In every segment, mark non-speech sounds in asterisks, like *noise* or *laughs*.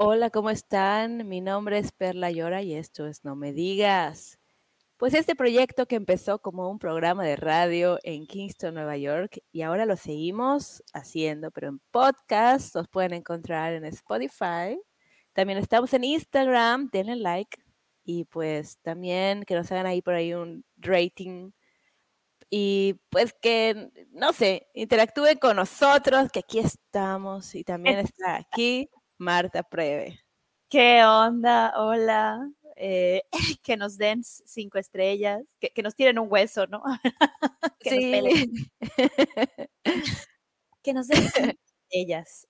Hola, ¿cómo están? Mi nombre es Perla Llora y esto es No Me Digas. Pues este proyecto que empezó como un programa de radio en Kingston, Nueva York, y ahora lo seguimos haciendo, pero en podcast los pueden encontrar en Spotify. También estamos en Instagram, denle like y pues también que nos hagan ahí por ahí un rating y pues que, no sé, interactúen con nosotros, que aquí estamos y también está aquí Marta Preve. ¿Qué onda? Hola. Eh, *laughs* que nos den cinco estrellas, que, nos tiren un hueso, ¿no? *laughs* que sí. nos *laughs* que nos den cinco estrellas.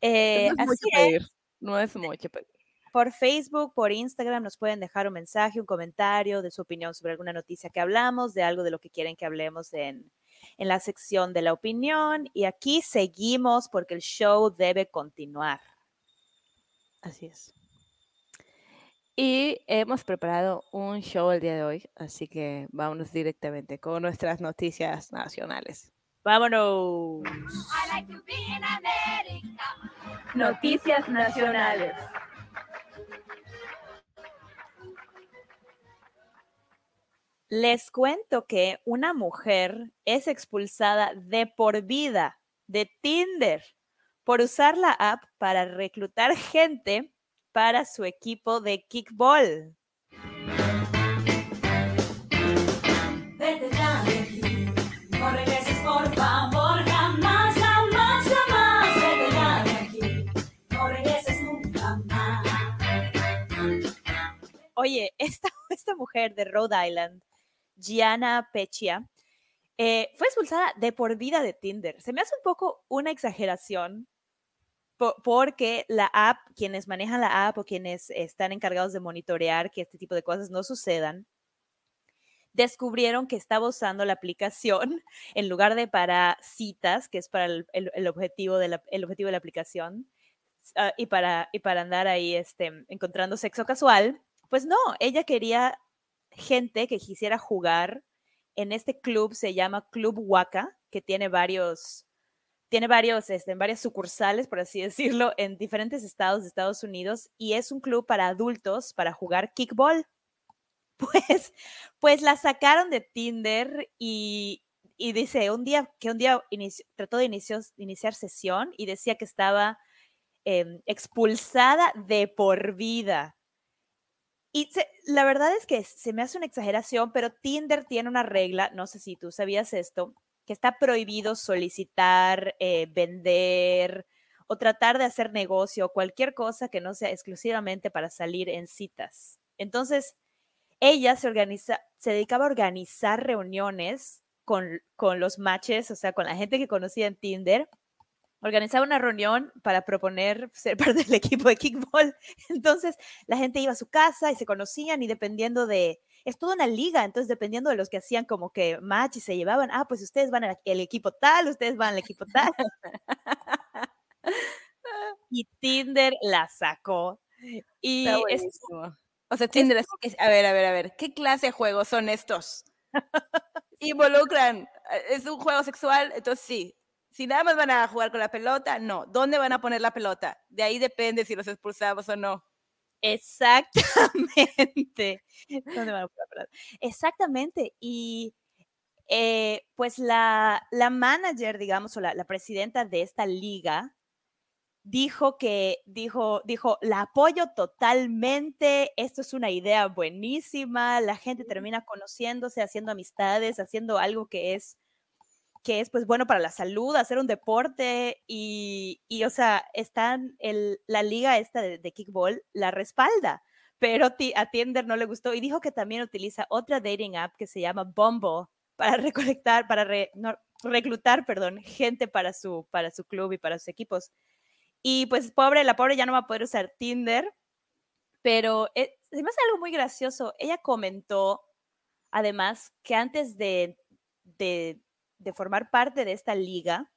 Eh, no es mucho pedir. No es mucho pedir por Facebook, por Instagram, nos pueden dejar un mensaje, un comentario de su opinión sobre alguna noticia que hablamos, de algo de lo que quieren que hablemos en, en la sección de la opinión. Y aquí seguimos porque el show debe continuar. Así es. Y hemos preparado un show el día de hoy, así que vámonos directamente con nuestras noticias nacionales. Vámonos. Noticias nacionales. Les cuento que una mujer es expulsada de por vida de Tinder por usar la app para reclutar gente para su equipo de kickball. Oye, esta, *laughs* esta mujer de Rhode Island Gianna Peccia, eh, fue expulsada de por vida de Tinder. Se me hace un poco una exageración porque la app, quienes manejan la app o quienes están encargados de monitorear que este tipo de cosas no sucedan, descubrieron que estaba usando la aplicación *laughs* en lugar de para citas, que es para el, objetivo, de la, objetivo de la aplicación, ah, y, para, y para andar ahí este, encontrando sexo casual. Pues no, ella quería gente que quisiera jugar en este club, se llama Club Waka, que tiene varios, tiene varios, este, varias sucursales, por así *laughs* decirlo, en diferentes estados de Estados Unidos, y es un club para adultos para jugar kickball. *laughs* Pues, pues la sacaron de Tinder y, dice un día que un día trató de iniciar sesión y decía que estaba em, expulsada de por vida y la verdad es que se me hace una exageración, pero Tinder tiene una regla, no sé si tú sabías esto, que está prohibido solicitar, eh, vender o tratar de hacer negocio o cualquier cosa que no sea exclusivamente para salir en citas. Entonces, ella se, organiza, se dedicaba a organizar reuniones con, con los matches, o sea, con la gente que conocía en Tinder, organizaba una reunión para proponer ser *laughs* parte del equipo de kickball. Entonces, la gente iba a su casa y se conocían y dependiendo de, es toda una liga, entonces dependiendo de los que hacían como que match y se llevaban, ah, pues ustedes van al equipo tal, ustedes van al equipo tal. *laughs* y Tinder la sacó. Y o sea, Tinder es, a ver, a ver, a ver, ¿qué clase de juegos son estos? *laughs* Involucran, eh, es un juego sexual, entonces sí, si nada más van a jugar con la pelota, no. ¿Dónde van a poner la pelota? De ahí depende si los expulsamos o no. Exactamente. *laughs* Exactamente. Y eh, pues la, la, manager, digamos, o la, la, presidenta de esta liga, dijo que, dijo, dijo, la apoyo totalmente, esto es una idea buenísima, la gente termina conociéndose, haciendo amistades, haciendo algo que es que es pues bueno para la salud, hacer un deporte y, y o sea, están el, la liga esta de, kickball la respalda, pero a Tinder no le gustó y dijo que también utiliza otra dating app que se llama Bumble para *laughs* recolectar, para, reclutar, perdón, gente para su, para su club y para sus equipos. Y pues pobre, la pobre ya no va a poder usar Tinder, pero eh, se me hace algo muy gracioso. Ella comentó, además, que antes de, de formar parte de esta liga,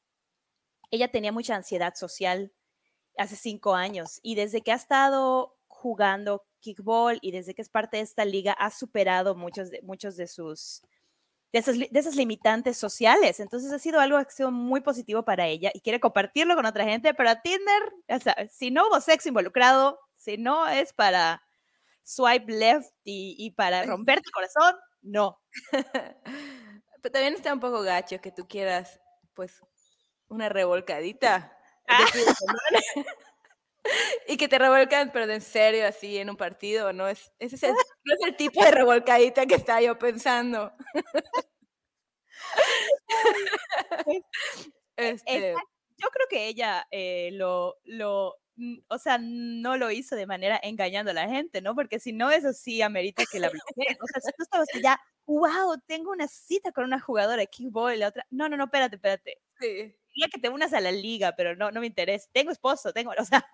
ella tenía mucha ansiedad social hace cinco años y desde que ha estado jugando kickball y desde que es parte de esta liga ha superado muchos de, muchos de sus de esas, de esas limitantes sociales. Entonces ha sido algo que ha sido muy positivo para ella y quiere compartirlo con otra gente, pero a Tinder, o sea, si no hubo sexo involucrado, si no es para swipe left y, y para romperte el corazón, no. *laughs* pero también está un poco gacho que tú quieras, pues, una revolcadita. Ah. *laughs* y que te revuelcan, pero en serio, así en un partido, no es, ese es el, no es el tipo de revolcadita que estaba yo pensando. *laughs* este, Exacto. Yo creo que ella eh, lo, lo, o sea, no lo hizo de manera engañando a la gente, ¿no? Porque si no, eso sí amerita que la bloqueen. O sea, si tú estabas ya, wow, tengo una cita con una jugadora de kickball la otra, no, no, no, espérate, espérate. sí. Quería que te unas a la liga, pero no, no me interesa. Tengo esposo, tengo, *laughs* o sea,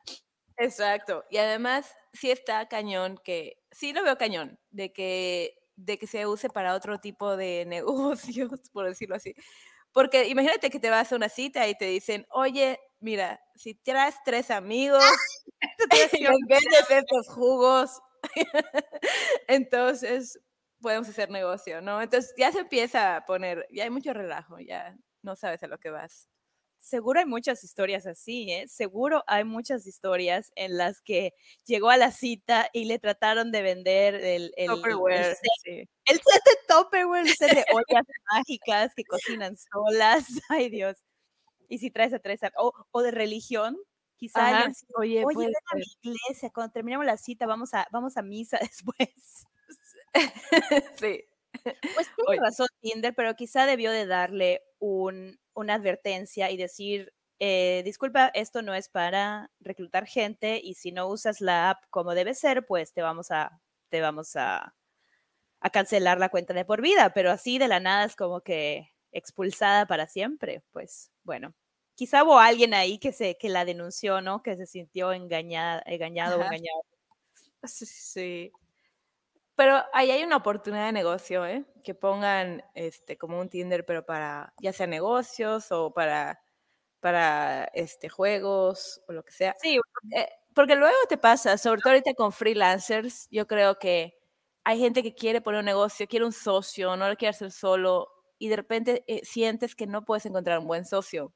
Exacto. Y además, sí está cañón que, sí lo veo cañón, de que, de que se use para otro tipo de *laughs* negocios, por decirlo así. Porque imagínate que te vas a una cita y te dicen, oye, mira, si traes tres amigos *laughs* y vendes estos jugos, entonces podemos hacer negocio, ¿no? Entonces ya se empieza a poner, ya hay mucho relajo, ya no sabes a lo que vas. seguro hay muchas historias así, ¿eh? Seguro hay muchas historias en las que llegó a la cita y le trataron de vender el, el, el set, sí. el set de Tupperware, el set de *laughs* ollas mágicas que cocinan solas. *laughs* Ay, Dios. Y si traes a tres, o, o de religión, quizá Ajá, alguien Oye, Oye, ven a mi iglesia, cuando terminemos la cita vamos a, vamos a misa *laughs* después. *laughs* sí. Pues tiene Oye. razón Tinder, pero quizá debió de darle un, una advertencia y decir, eh, disculpa, esto no es para reclutar gente y si no usas la app como debe ser, pues te vamos a, te vamos a, a cancelar la cuenta de por vida, pero así de la nada es como que expulsada para siempre. Pues bueno, quizá hubo alguien ahí que, se, que la denunció, ¿no? Que se sintió engañada, engañado o engañado. Sí, sí. Pero ahí hay una oportunidad de negocio, ¿eh? Que pongan este como un Tinder, pero para ya sea negocios o para, para este, juegos o lo que sea. Sí, Eh, porque luego te pasa, sobre todo ahorita con freelancers, yo creo que hay gente que quiere poner un negocio, quiere un socio, no lo quiere hacer solo y de repente eh, sientes que no puedes encontrar un buen socio.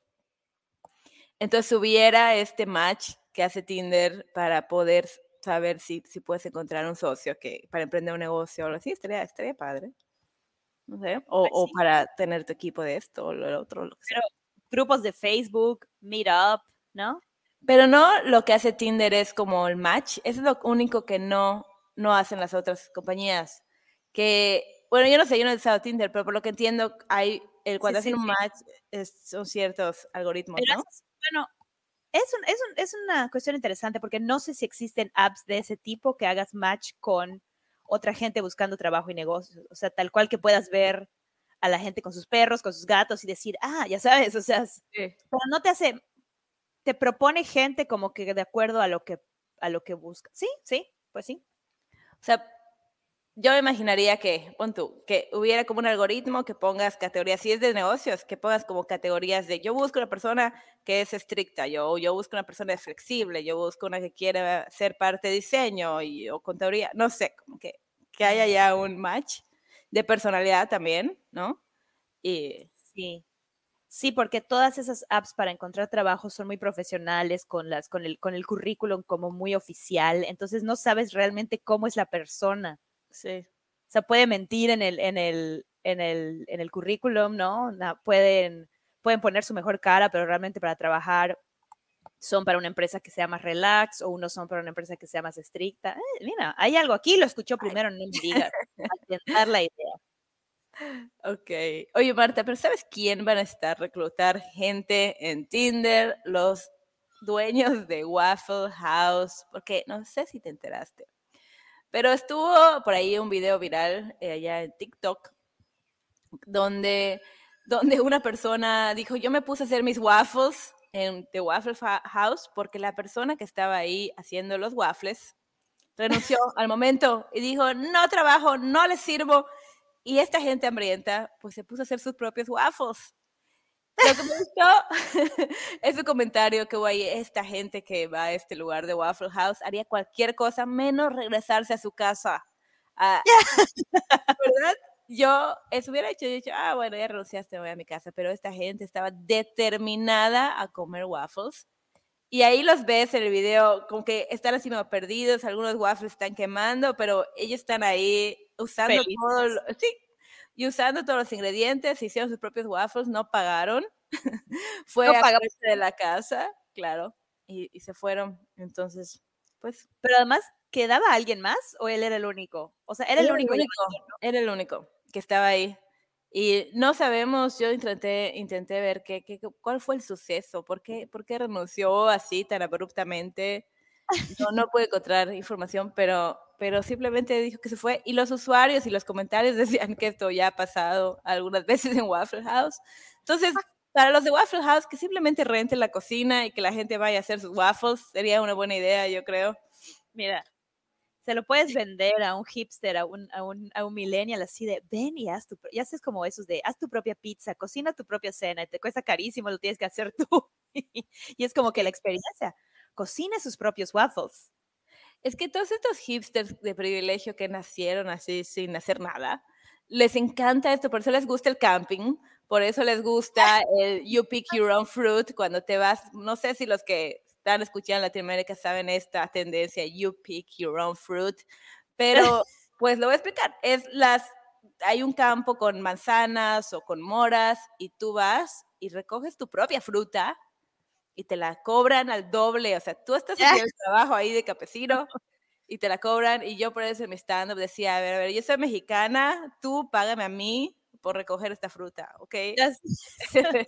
Entonces hubiera este match que hace Tinder para poder saber si, si puedes encontrar un socio que para emprender un negocio o algo así, estaría, estaría padre. No sé, o, Pues o sí. para tener tu equipo de esto o lo otro, lo que sea. grupos de Facebook, Meetup, ¿no? Pero no lo que hace Tinder es como el match, eso es lo único que no, no hacen las otras compañías. Que, bueno, yo no sé, yo no he usado Tinder, pero por lo que entiendo, hay, el, cuando sí, hacen un sí. match es- son ciertos algoritmos, Pero ¿no? bueno, es, un- es, un- es una cuestión interesante porque no sé si existen apps de ese tipo que hagas match con otra gente buscando trabajo y negocios. O sea, tal cual que puedas ver a la gente con sus perros, con sus gatos y decir, ah, ya sabes, o sea, Sí. pero no te hace, te propone gente como que de acuerdo a lo que, a lo que busca. Sí, sí, pues sí. O sea, yo me imaginaría que, pon tú, que hubiera como un algoritmo que pongas categorías, si es de negocios, que pongas como categorías de yo busco una persona que es estricta, yo, yo busco una persona flexible, yo busco una que quiere ser parte de diseño y, o contaduría, no sé, como que, que haya ya un match de personalidad también, ¿no? Y Sí. Sí, porque todas esas apps para encontrar trabajo son muy profesionales, con, las, con, el, con el currículum como muy oficial, entonces no sabes realmente cómo es la persona. Sí, O sea, puede mentir en el, en el, en el, en el currículum, ¿no? Pueden, pueden poner su mejor cara, pero realmente para trabajar son para una empresa que sea más relax o unos son para una empresa que sea más estricta. Eh, mira, hay algo aquí, lo escuchó primero, no me digas. *laughs* Atentar la idea. ok. Oye, Marta, pero ¿sabes quién van a estar reclutar gente en Tinder? Los dueños de Waffle House, porque no sé si te enteraste, pero estuvo por ahí un video viral eh, allá en TikTok donde donde una persona dijo, yo me puse a hacer mis waffles en The Waffle House porque la persona que estaba ahí haciendo los waffles renunció *laughs* al momento y dijo, no trabajo, no les sirvo. Y esta gente hambrienta, pues se puso a hacer sus propios waffles. Lo que me gustó *laughs* es su comentario que güey, esta gente que va a este lugar de Waffle House haría cualquier cosa menos regresarse a su casa. Ah, *laughs* ¿Verdad? Yo eso hubiera hecho, yo dicho, ah, bueno, ya renunciaste, me voy a mi casa, pero esta gente estaba determinada a comer waffles. Y ahí los ves en el video, como que están así como perdidos, algunos waffles están quemando, pero ellos están ahí usando Felices. todo, lo- sí, y usando todos los ingredientes, hicieron sus propios waffles, no pagaron. *laughs* Fue No a pagamos. de la casa, claro, y, y se fueron. Entonces, pues Pero además, ¿quedaba alguien más o él era el único? O sea, era el único. llamado, ¿no? Era el único que estaba ahí. Y no sabemos, yo intenté, intenté ver qué, qué- cuál fue el suceso, por qué, por qué renunció así tan abruptamente. No, no pude encontrar información, pero, pero simplemente dijo que se fue. Y los usuarios y los comentarios *laughs* decían que esto ya ha pasado algunas veces en Waffle House. Entonces, para los de Waffle House, que simplemente renten la cocina y que la gente vaya a hacer sus waffles, sería una buena idea, yo creo. Mira, se lo puedes vender a un hipster, a un, a un, a un millennial así de, ven y haz tu, pro-". y haces como esos de, haz tu propia pizza, cocina tu propia cena, y te cuesta carísimo, lo tienes que hacer *laughs* tú. y es como que la experiencia, cocina sus propios waffles. Es que todos estos hipsters de privilegio que nacieron así sin hacer nada, les encanta esto, por eso les gusta el camping, por eso les gusta *laughs* el you pick your own fruit cuando te vas, no sé si los que están escuchando en Latinoamérica saben esta tendencia, you pick your own fruit, pero *laughs* pues lo voy a explicar, es las, hay un campo con manzanas o con moras y tú vas y recoges tu propia fruta y te la cobran al doble, o sea, tú estás haciendo el *laughs* trabajo ahí de campesino y te la cobran y yo por eso en mi stand-up decía, a ver, a ver, yo soy mexicana, tú págame a mí por recoger esta fruta, ¿ok? *laughs*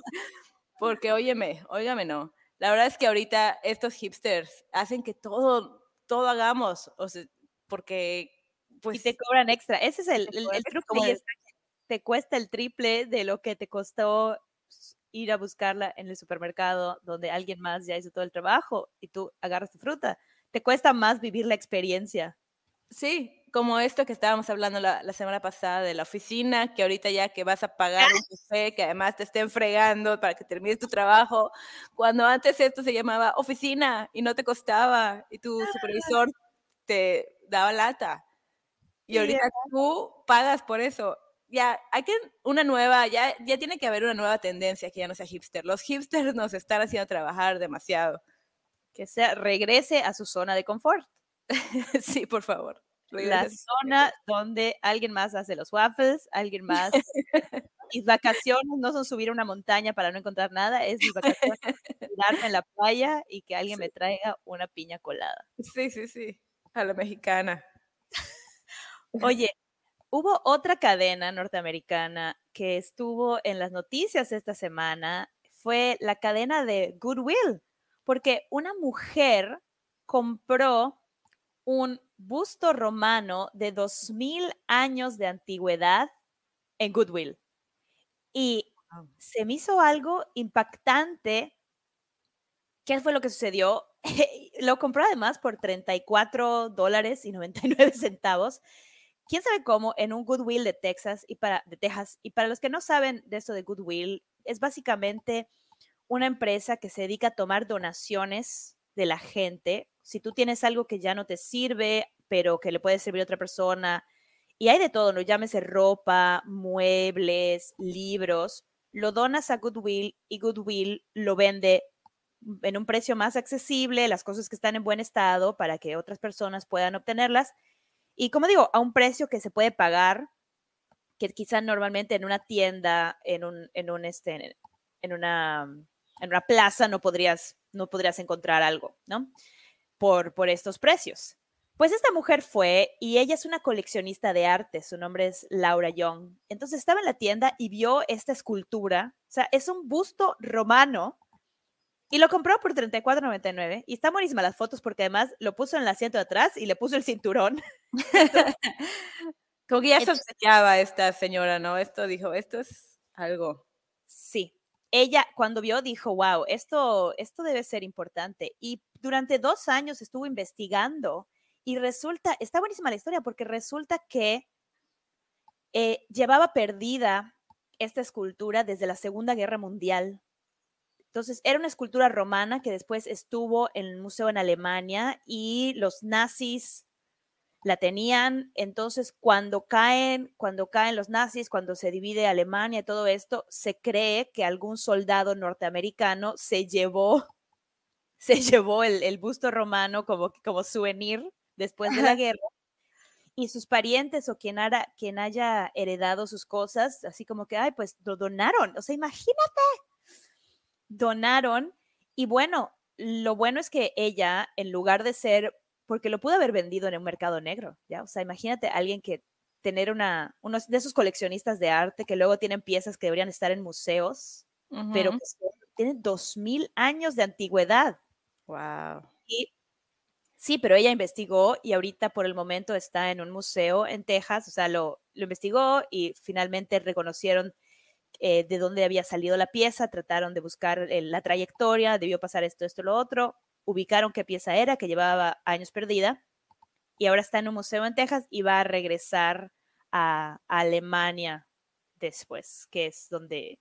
Porque óyeme, óigame no. La verdad es que ahorita estos hipsters hacen que todo, todo hagamos, o sea, porque pues y te cobran extra. Ese es el, el, el truco te cuesta el triple de lo que te costó ir a buscarla en el supermercado donde alguien más ya hizo todo el trabajo y tú agarras tu fruta. Te cuesta más vivir la experiencia. Sí, como esto que estábamos hablando la, la semana pasada de la oficina, que ahorita ya que vas a pagar un café, que además te estén fregando para que termines tu trabajo, cuando antes esto se llamaba oficina y no te costaba y tu supervisor te daba lata. Y ahorita tú pagas por eso. Ya, hay que una nueva, ya, ya tiene que haber una nueva tendencia que ya no sea hipster. Los hipsters nos están haciendo trabajar demasiado. Que sea, regrese a su zona de confort. *laughs* sí, por favor. La regresa a su zona donde alguien más hace los waffles, alguien más. *laughs* Mis vacaciones no son subir a una montaña para no encontrar nada, es mis vacaciones tirarme en la playa y que alguien me traiga una piña colada. Sí, sí, sí. A la mexicana. Oye, hubo otra cadena norteamericana que estuvo en las noticias esta semana, fue la cadena de Goodwill, porque una mujer compró un busto romano de 2000 años de antigüedad en Goodwill. Y se me hizo algo impactante. ¿Qué fue lo que sucedió? *laughs* lo compró además por 34 dólares y 99 centavos. ¿Quién sabe cómo? En un Goodwill de Texas y para, de Texas. Y para los que no saben de esto de Goodwill, es básicamente una empresa que se dedica a tomar donaciones de la gente. Si tú tienes algo que ya no te sirve, pero que le puede servir a otra persona, y hay de todo, ¿no? Llámese ropa, muebles, libros, lo donas a Goodwill y Goodwill lo vende en un precio más accesible, las cosas que están en buen estado para que otras personas puedan obtenerlas. Y como digo, a un precio que se puede pagar, que quizá normalmente en una tienda, en un, en un este, en una, en una plaza no podrías, no podrías encontrar algo, ¿no? Por, por estos precios. Pues esta mujer fue y ella es una coleccionista de arte, su nombre es Laura Young. Entonces estaba en la tienda y vio esta escultura, o sea, es un busto romano y lo compró por $34.99 y está buenísima las fotos porque además lo puso en el asiento de atrás y le puso el cinturón. *laughs* *laughs* Como que ya sospechaba esta señora, ¿no? Esto dijo, esto es algo. Sí, ella cuando vio dijo, wow, esto, esto debe ser importante. Y durante dos años estuvo investigando y resulta, está buenísima la historia porque resulta que eh, llevaba perdida esta escultura desde la Segunda Guerra Mundial. Entonces, era una escultura romana que después estuvo en el museo en Alemania y los nazis la tenían. Entonces, cuando caen, cuando caen los nazis, cuando se divide Alemania, todo esto, se cree que algún soldado norteamericano se llevó, *laughs* se llevó el, busto romano como, como souvenir después de la guerra. Y sus parientes o quien, quien haya heredado sus cosas, así como que, ay, pues lo donaron. O sea, imagínate, donaron. Y bueno, lo bueno es que ella, en lugar de ser porque lo pudo haber vendido en un mercado negro, ¿ya? O sea, imagínate alguien que tener una, unos de esos coleccionistas de arte que luego tienen piezas que deberían estar en museos, pero que tienen dos mil años de antigüedad. Wow. Y sí, pero ella investigó y ahorita por el momento está en un museo en Texas, o sea, lo, lo investigó y finalmente reconocieron eh, de dónde había salido la pieza, trataron de buscar la trayectoria, debió pasar esto, esto, lo otro, ubicaron qué pieza era, que llevaba años perdida, y ahora está en un museo en Texas y va a regresar a, Alemania después, que es donde,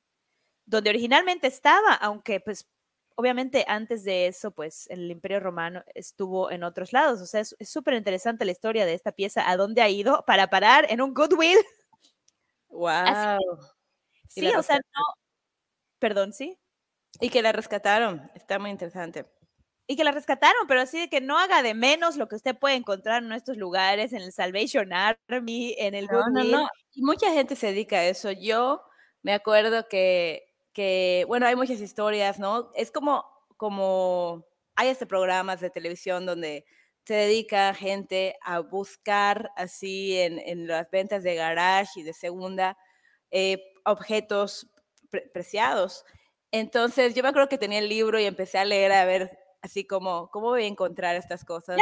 donde originalmente estaba, aunque pues obviamente antes de eso, pues el Imperio Romano estuvo en otros lados. O sea, es súper interesante la historia de esta pieza, a dónde ha ido para parar en un Goodwill. *laughs* Wow. Sí, o sea, no. Perdón, sí. Y que la rescataron. Está muy interesante y que la rescataron, pero así de que no haga de menos lo que usted puede encontrar en estos lugares, en el Salvation Army, en el no, no, no. Y mucha gente se dedica a eso. Yo me acuerdo que, que, bueno, hay muchas historias, ¿no? Es como, como, hay este programas de televisión donde se dedica gente a buscar así en, en las ventas de garage y de segunda eh, objetos preciados. Entonces yo me acuerdo que tenía el libro y empecé a leer a ver así como, ¿cómo voy a encontrar estas cosas?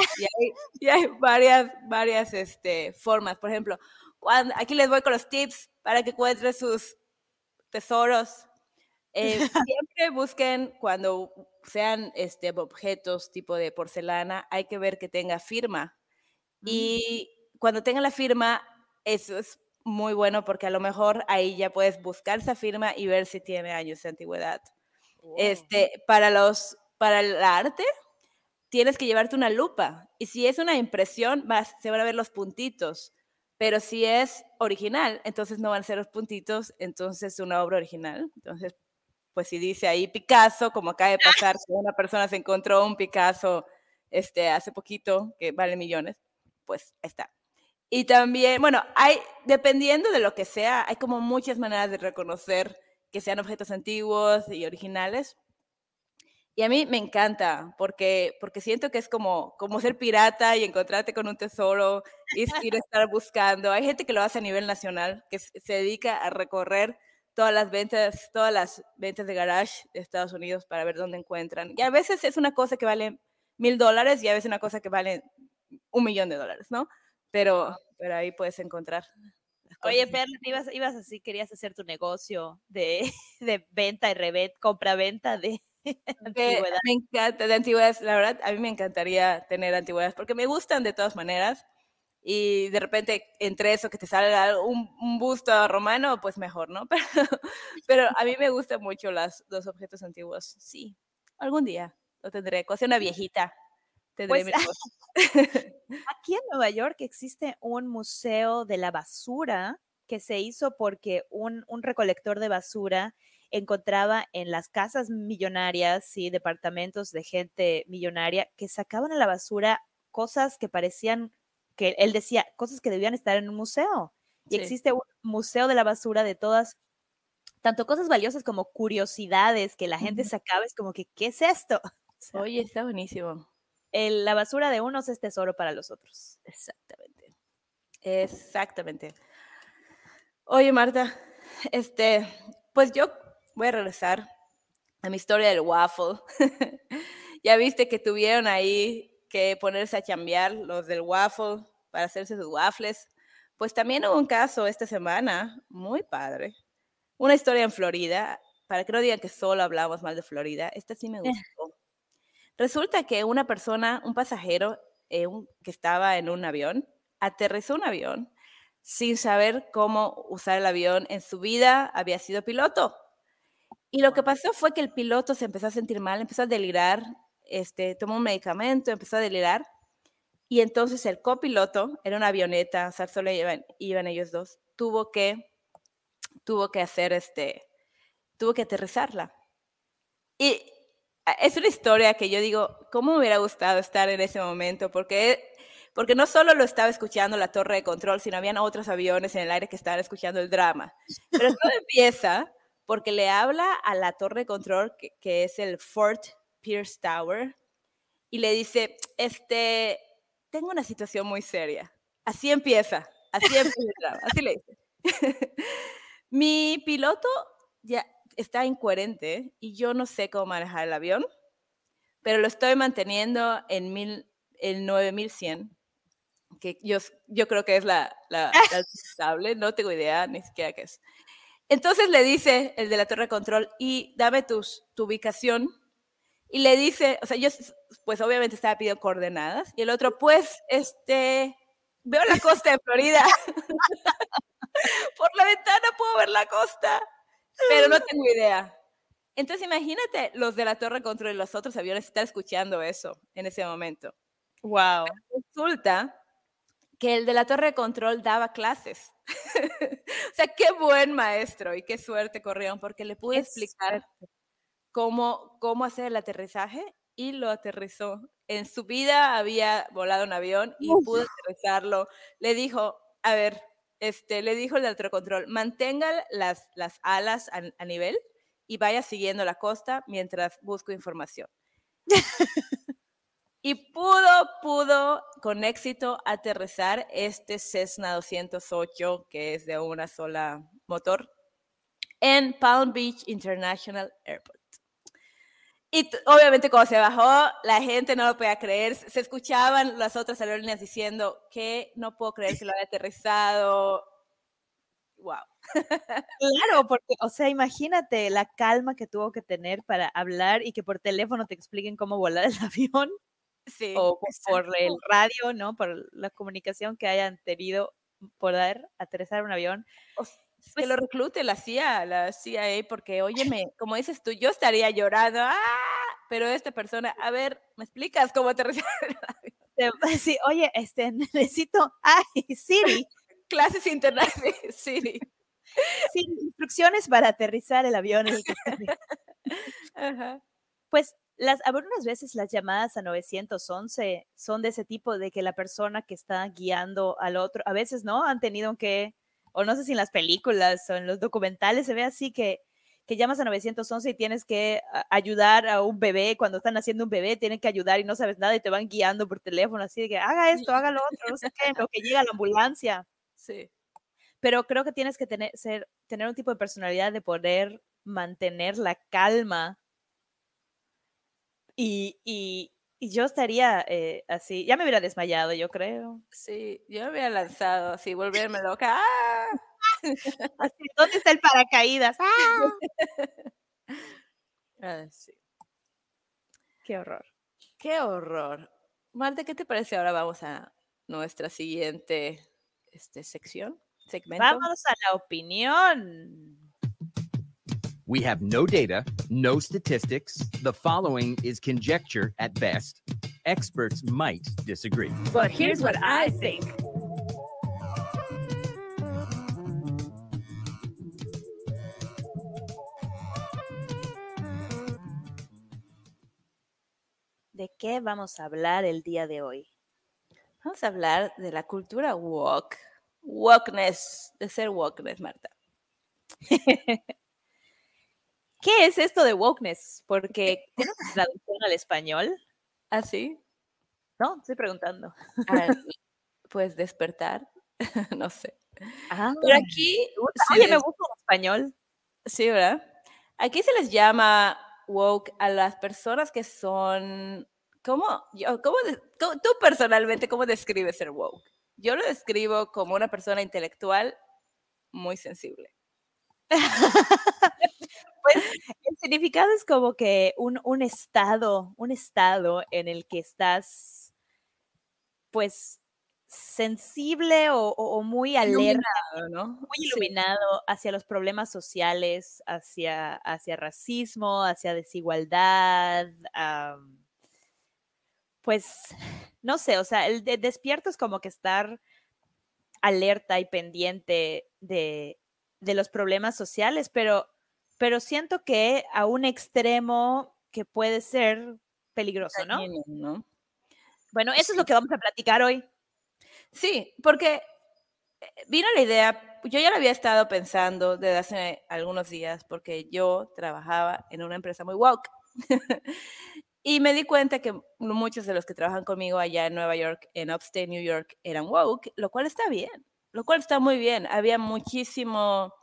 Y hay, varias, varias este, formas. Por ejemplo, cuando, aquí les voy con los tips para que encuentren sus tesoros. Eh, *laughs* siempre busquen cuando sean este, objetos tipo de porcelana, hay que ver que tenga firma. Mm. Y cuando tenga la firma, eso es muy bueno porque a lo mejor ahí ya puedes buscar esa firma y ver si tiene años de antigüedad. Este, para los para el arte, tienes que llevarte una lupa. Y si es una impresión, vas, se van a ver los puntitos. Pero si es original, entonces no van a ser los puntitos, entonces es una obra original. Entonces, pues si dice ahí Picasso, como acaba de *laughs* pasar, que una persona se encontró un Picasso este, hace poquito, que vale millones, pues está. Y también, bueno, hay, dependiendo de lo que sea, hay como muchas maneras de reconocer que sean objetos antiguos y originales, y a mí me encanta porque, porque siento que es como, como ser pirata y encontrarte con un tesoro y a estar buscando. Hay gente que lo hace a nivel nacional, que se dedica a recorrer todas las ventas, todas las ventas de garage de Estados Unidos para ver dónde encuentran. Y a veces es una cosa que vale mil dólares y a veces una cosa que vale un millón de dólares, ¿no? Pero, pero ahí puedes encontrar. Oye, Perla, ibas, ibas así, querías hacer tu negocio de, *laughs* de venta y rebet, compra-venta de, *laughs* me encanta, de antigüedades, la verdad, a mí me encantaría tener antigüedades porque me gustan de todas maneras y de repente entre eso que te sale un, un busto romano, pues mejor, ¿no? *laughs* Pero, pero, a mí me gustan mucho las, los objetos antiguos, sí, algún día lo tendré, cosa una viejita. Pues, *laughs* *laughs* aquí en Nueva York existe un museo de la basura que se hizo porque un, un recolector de basura encontraba en las casas millonarias y departamentos de gente millonaria que sacaban a la basura cosas que parecían, que él decía, cosas que debían estar en un museo. Y existe un museo de la basura de todas, tanto cosas valiosas como curiosidades que la gente sacaba. Es como que, ¿qué es esto? *laughs* Oye, está buenísimo. La basura de unos es tesoro para los otros. Exactamente. Exactamente. Oye, Marta, este, pues yo voy a regresar a mi historia del waffle. *laughs* ya viste que tuvieron ahí que ponerse a chambear los del waffle para hacerse sus waffles. Pues también hubo un caso esta semana, muy padre. Una historia en Florida. para que no digan que solo hablamos mal de Florida, esta sí me gustó. Resulta que una persona, un pasajero eh, un- que estaba en un avión, aterrizó un avión sin saber cómo usar el avión en su vida, había sido piloto. Y lo que pasó fue que el piloto se empezó a sentir mal, empezó a delirar, este, tomó un medicamento, empezó a delirar. Y entonces el copiloto, era una avioneta, o sea, solo iban, iban ellos dos, tuvo que, tuvo que hacer este, tuvo que aterrizarla. Y es una historia que yo digo, ¿cómo me hubiera gustado estar en ese momento? Porque, porque no solo lo estaba escuchando la torre de control, sino habían otros aviones en el aire que estaban escuchando el drama. Pero todo empieza porque le habla a la torre de control, que, es el Fort Pierce Tower, y le dice, este, tengo una situación muy seria. Así empieza, así empieza así le dice. *laughs* Mi piloto ya está incoherente y yo no sé cómo manejar el avión, pero lo estoy manteniendo en, mil, en 9100, que yo, yo creo que es la, la, *laughs* la estable, no tengo idea ni siquiera qué es. Entonces le dice el de la torre de control, y dame tus, tu ubicación. Y le dice, o sea, yo pues obviamente estaba pidiendo coordenadas, y el otro, pues, este, veo la costa de Florida. *laughs* Por la ventana puedo ver la costa, pero no tengo idea. Entonces imagínate los de la torre y los otros aviones estar escuchando eso en ese momento. Wow. Resulta que el de la torre de control daba clases. *laughs* o sea, qué buen maestro y qué suerte corrieron porque le pude explicar cómo, cómo hacer el aterrizaje y lo aterrizó. En su vida había volado un avión y Uf. pudo aterrizarlo. Le dijo, a ver, este, le dijo el del control, mantenga las, las alas a, a nivel y vaya siguiendo la costa mientras busco información. *laughs* Y pudo, pudo con éxito aterrizar este Cessna 208, que es de una sola motor, en Palm Beach International Airport. Y obviamente cuando se bajó, la gente no lo podía creer. Se escuchaban las otras aerolíneas diciendo que no puedo creer que lo haya aterrizado. Wow. *laughs* Claro, porque, o sea, imagínate la calma que tuvo que tener para hablar y que por teléfono te expliquen cómo volar el *laughs* avión Sí. o po- por el radio, ¿no? Por la comunicación que hayan tenido poder aterrizar un avión. O s- que Pues- lo reclute la CIA, la CIA, porque, *laughs* óyeme, como dices tú, yo estaría llorando, ¡ah! pero esta persona, a ver, ¿me explicas cómo aterrizar? el avión? Te- *laughs* Sí, oye, este, *laughs* necesito, ay, Siri, Clases internacionales, Siri. sí, instrucciones para aterrizar el avión en el que. Ajá. Pues las, algunas veces las llamadas a 911 son de ese tipo, de que la persona que está guiando al otro, a veces no, han tenido que, o no sé si en las películas o en los documentales se ve así que, que llamas a 911 y tienes que ayudar a un bebé, cuando están haciendo un bebé, tienen que ayudar y no sabes nada y te van guiando por teléfono, así de que haga esto, haga lo otro, no sé qué, en lo que llega la ambulancia. Sí. Pero creo que tienes que tener, ser, tener un tipo de personalidad de poder mantener la calma y, y, y yo estaría eh, así, ya me hubiera desmayado, yo creo. Sí, yo me había lanzado así, *laughs* volverme loca. ¡ah! Así, ¿Dónde está el paracaídas? *laughs* ¡Ah! Ah, sí. ¡Qué horror! Qué horror. Marta, ¿qué te parece? Ahora vamos a nuestra siguiente este, sección, segmento. Vamos a la opinión. We have no data, no statistics. The following is conjecture at best. Experts might disagree. But here's what I think. ¿De qué vamos a hablar el día de hoy? Vamos a hablar de la cultura woke. Wokeness, de ser wokeness, Marta. *laughs* ¿Qué es esto de wokeness? Porque tiene una *laughs* traducción al español, ¿Ah, sí? ¿no? Estoy preguntando. Ah, *laughs* pues despertar, *laughs* no sé. Ah, Pero aquí, me Oye, me les- gusta el español. sí, ¿verdad? Aquí se les llama woke a las personas que son, ¿cómo? Yo, ¿cómo cómo- tú personalmente, ¿cómo describes ser woke? Yo lo describo como una persona intelectual muy sensible. Pues el significado es como que un, un estado, un estado en el que estás, pues, sensible o, o- o muy alerta, Iluminado, ¿no? muy Sí. iluminado hacia los problemas sociales, hacia, hacia racismo, hacia desigualdad. pues, no sé, o sea, el de- despierto es como que estar alerta y pendiente de, de los problemas sociales, pero, pero siento que a un extremo que puede ser peligroso, ¿no? ¿no? Bueno, eso es Sí. lo que vamos a platicar hoy. Sí, porque eh, vino la idea, yo ya lo había estado pensando desde hace algunos días, porque yo trabajaba en una empresa muy woke. *laughs* y me di cuenta que muchos de los que trabajan conmigo allá en Nueva York, en Upstate New York, eran woke, lo cual está bien, lo cual está muy bien. Había muchísimo,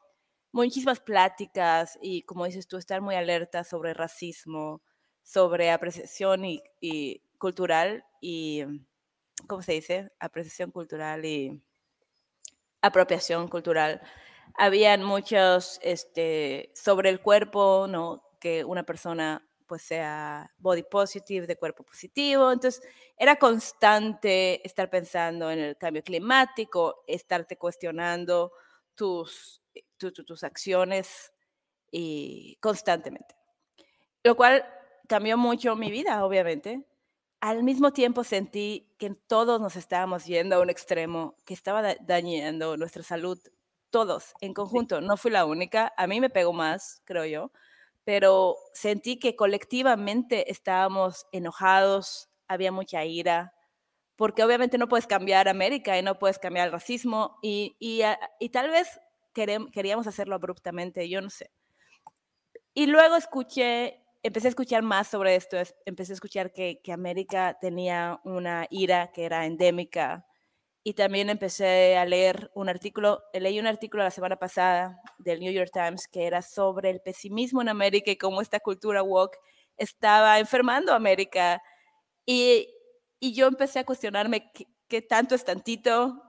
muchísimas pláticas y, como dices tú, estar muy alerta sobre racismo, sobre apreciación y, y cultural y, ¿cómo se dice? Apreciación cultural y apropiación cultural. Habían muchos este, sobre el cuerpo, ¿no? Que una persona pues sea body positive, de cuerpo positivo. Entonces, era constante estar pensando en el cambio climático, estarte cuestionando tus, tu- tu- tus acciones y constantemente. Lo cual cambió mucho mi vida, obviamente. Al mismo tiempo sentí que todos nos estábamos yendo a un extremo que estaba da- dañando nuestra salud, todos en conjunto. No fui la única, a mí me pegó más, creo yo, pero sentí que colectivamente estábamos enojados, había mucha ira, porque obviamente no puedes cambiar América y no puedes cambiar el racismo y, y, y tal vez queríamos hacerlo abruptamente, yo no sé. Y luego escuché, empecé a escuchar más sobre esto, es- empecé a escuchar que, América tenía una ira que era endémica y también empecé a leer un artículo, leí un artículo la semana pasada del New York Times que era sobre el pesimismo en América y cómo esta cultura woke estaba enfermando a América. Y, y yo empecé a cuestionarme qué, qué tanto es tantito,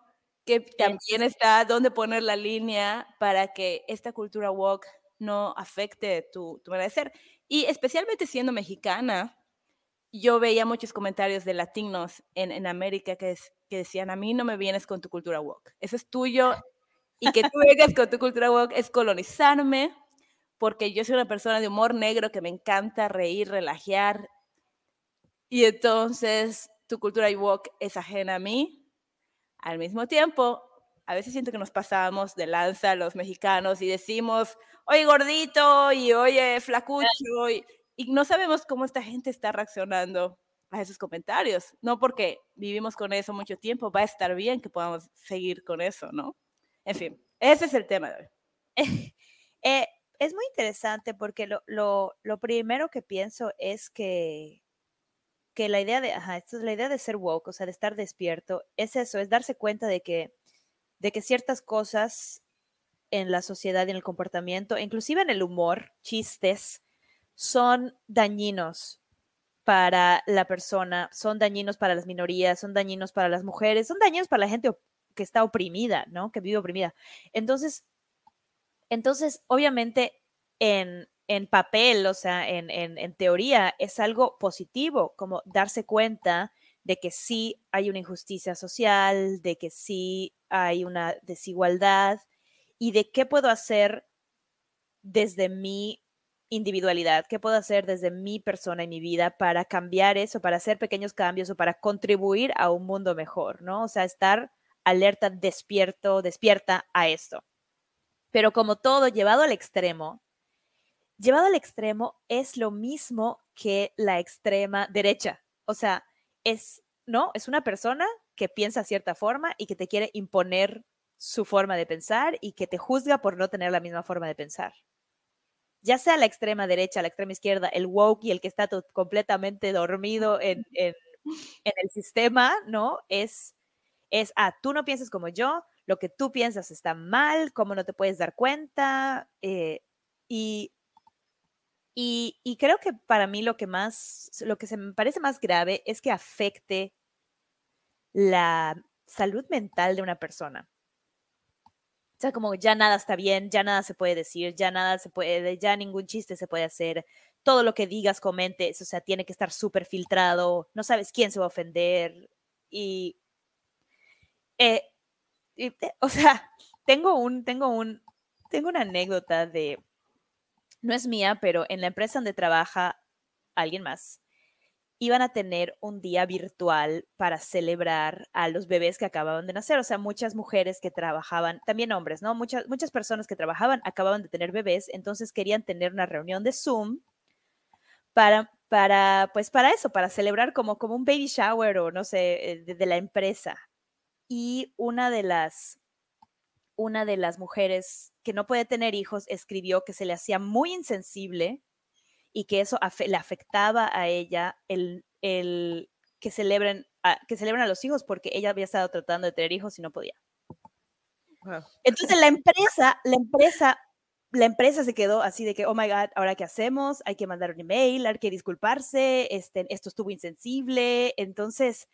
qué también está, dónde poner la línea para que esta cultura woke no afecte tu, tu manera de ser. Y especialmente siendo mexicana, yo veía muchos comentarios de latinos en, en América que, es- que decían, a mí no me vienes con tu cultura woke, eso es tuyo, y que tú vengas con tu cultura woke es colonizarme, porque yo soy una persona de humor negro que me encanta reír, relajar, y entonces tu cultura woke es ajena a mí. Al mismo tiempo, a veces siento que nos pasamos de lanza los mexicanos y decimos, oye gordito y oye flacucho, y, no sabemos cómo esta gente está reaccionando a esos comentarios. No porque vivimos con eso mucho tiempo, va a estar bien que podamos seguir con eso, ¿no? En fin, ese es el tema de hoy. *laughs* Eh, es muy interesante porque lo, lo, lo primero que pienso es que, que la idea de, ajá, esto es la idea de ser woke, o sea, de estar despierto, es eso, es darse cuenta de que, de que ciertas cosas en la sociedad y en el comportamiento, inclusive en el humor, chistes, son dañinos para la persona, son dañinos para las minorías, son dañinos para las mujeres, son dañinos para la gente que está oprimida, ¿no? Que vive oprimida. Entonces, entonces, obviamente, en, en papel, o sea, en, en, en teoría, es algo positivo, como darse cuenta de que sí hay una injusticia social, de que sí hay una desigualdad y de qué puedo hacer desde mi individualidad, qué puedo hacer desde mi persona y mi vida para cambiar eso, para hacer pequeños cambios o para contribuir a un mundo mejor, ¿no? O sea, estar alerta, despierto, despierta a esto. Pero como todo llevado al extremo, llevado al extremo es lo mismo que la extrema derecha. O sea, es, ¿no? Es una persona que piensa cierta forma y que te quiere imponer su forma de pensar y que te juzga por no tener la misma forma de pensar. Ya sea la extrema derecha, la extrema izquierda, el woke y el que está completamente dormido en, *laughs* en- en el sistema, ¿no? Es, es, ah, tú no piensas como yo, lo que tú piensas está mal, cómo no te puedes dar cuenta. eh, y, y, creo que para mí lo que más, lo que se me parece más grave es que afecte la salud mental de una persona. O sea, como ya nada está bien, ya nada se puede decir, ya nada se puede, ya ningún chiste se puede hacer, todo lo que digas, comentes, o sea, tiene que estar súper filtrado, no sabes quién se va a ofender y, eh, eh, o sea, *laughs* tengo un, tengo un, tengo una anécdota de, no es mía, pero en la empresa donde trabaja alguien más, iban a tener un día virtual para celebrar a los bebés que acababan de nacer. O sea, muchas mujeres que trabajaban, también hombres, ¿no? Muchas, muchas personas que trabajaban acababan de tener bebés, entonces querían tener una reunión de Zoom para, para pues para eso, para celebrar como, como un baby shower o no sé, eh, de, de la empresa. Y una de las, una de las mujeres que no puede tener hijos escribió que se le hacía muy insensible y que eso afe- le afectaba a ella el, el que celebren a, que celebren a los hijos porque ella había estado tratando de tener hijos y no podía. Entonces la empresa, la empresa, la empresa se quedó así de que, oh my God, ¿ahora qué hacemos? Hay que mandar un email, hay que disculparse, este, esto estuvo insensible. Entonces,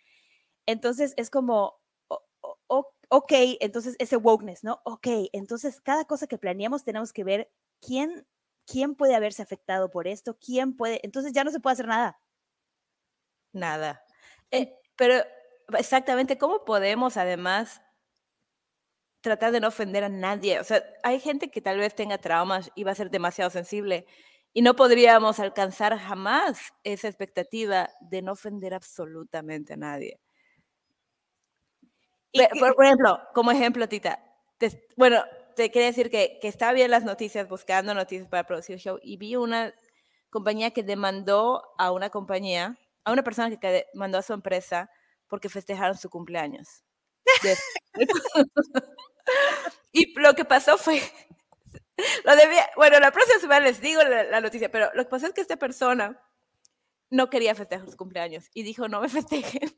entonces es como, o- o- o- ok, entonces ese wokeness, ¿no? Ok, entonces cada cosa que planeamos tenemos que ver quién, quién puede haberse afectado por esto, quién puede, entonces ya no se puede hacer nada. Nada. Eh, pero exactamente, ¿cómo podemos además tratar de no ofender a nadie? O sea, hay gente que tal vez tenga traumas y va a ser demasiado sensible y no podríamos alcanzar jamás esa expectativa de no ofender absolutamente a nadie. Que- Por, ejemplo, como ejemplo, Tita, te- bueno, te quería decir que, que estaba bien las noticias, buscando noticias para producir show, y vi una compañía que demandó a una compañía, a una persona que mandó a su empresa porque festejaron su cumpleaños. *laughs* Y lo que pasó fue, *laughs* lo debía, bueno, la próxima semana les digo la, la noticia, pero lo que pasó es que esta persona no quería festejar su cumpleaños y dijo, no me festejen,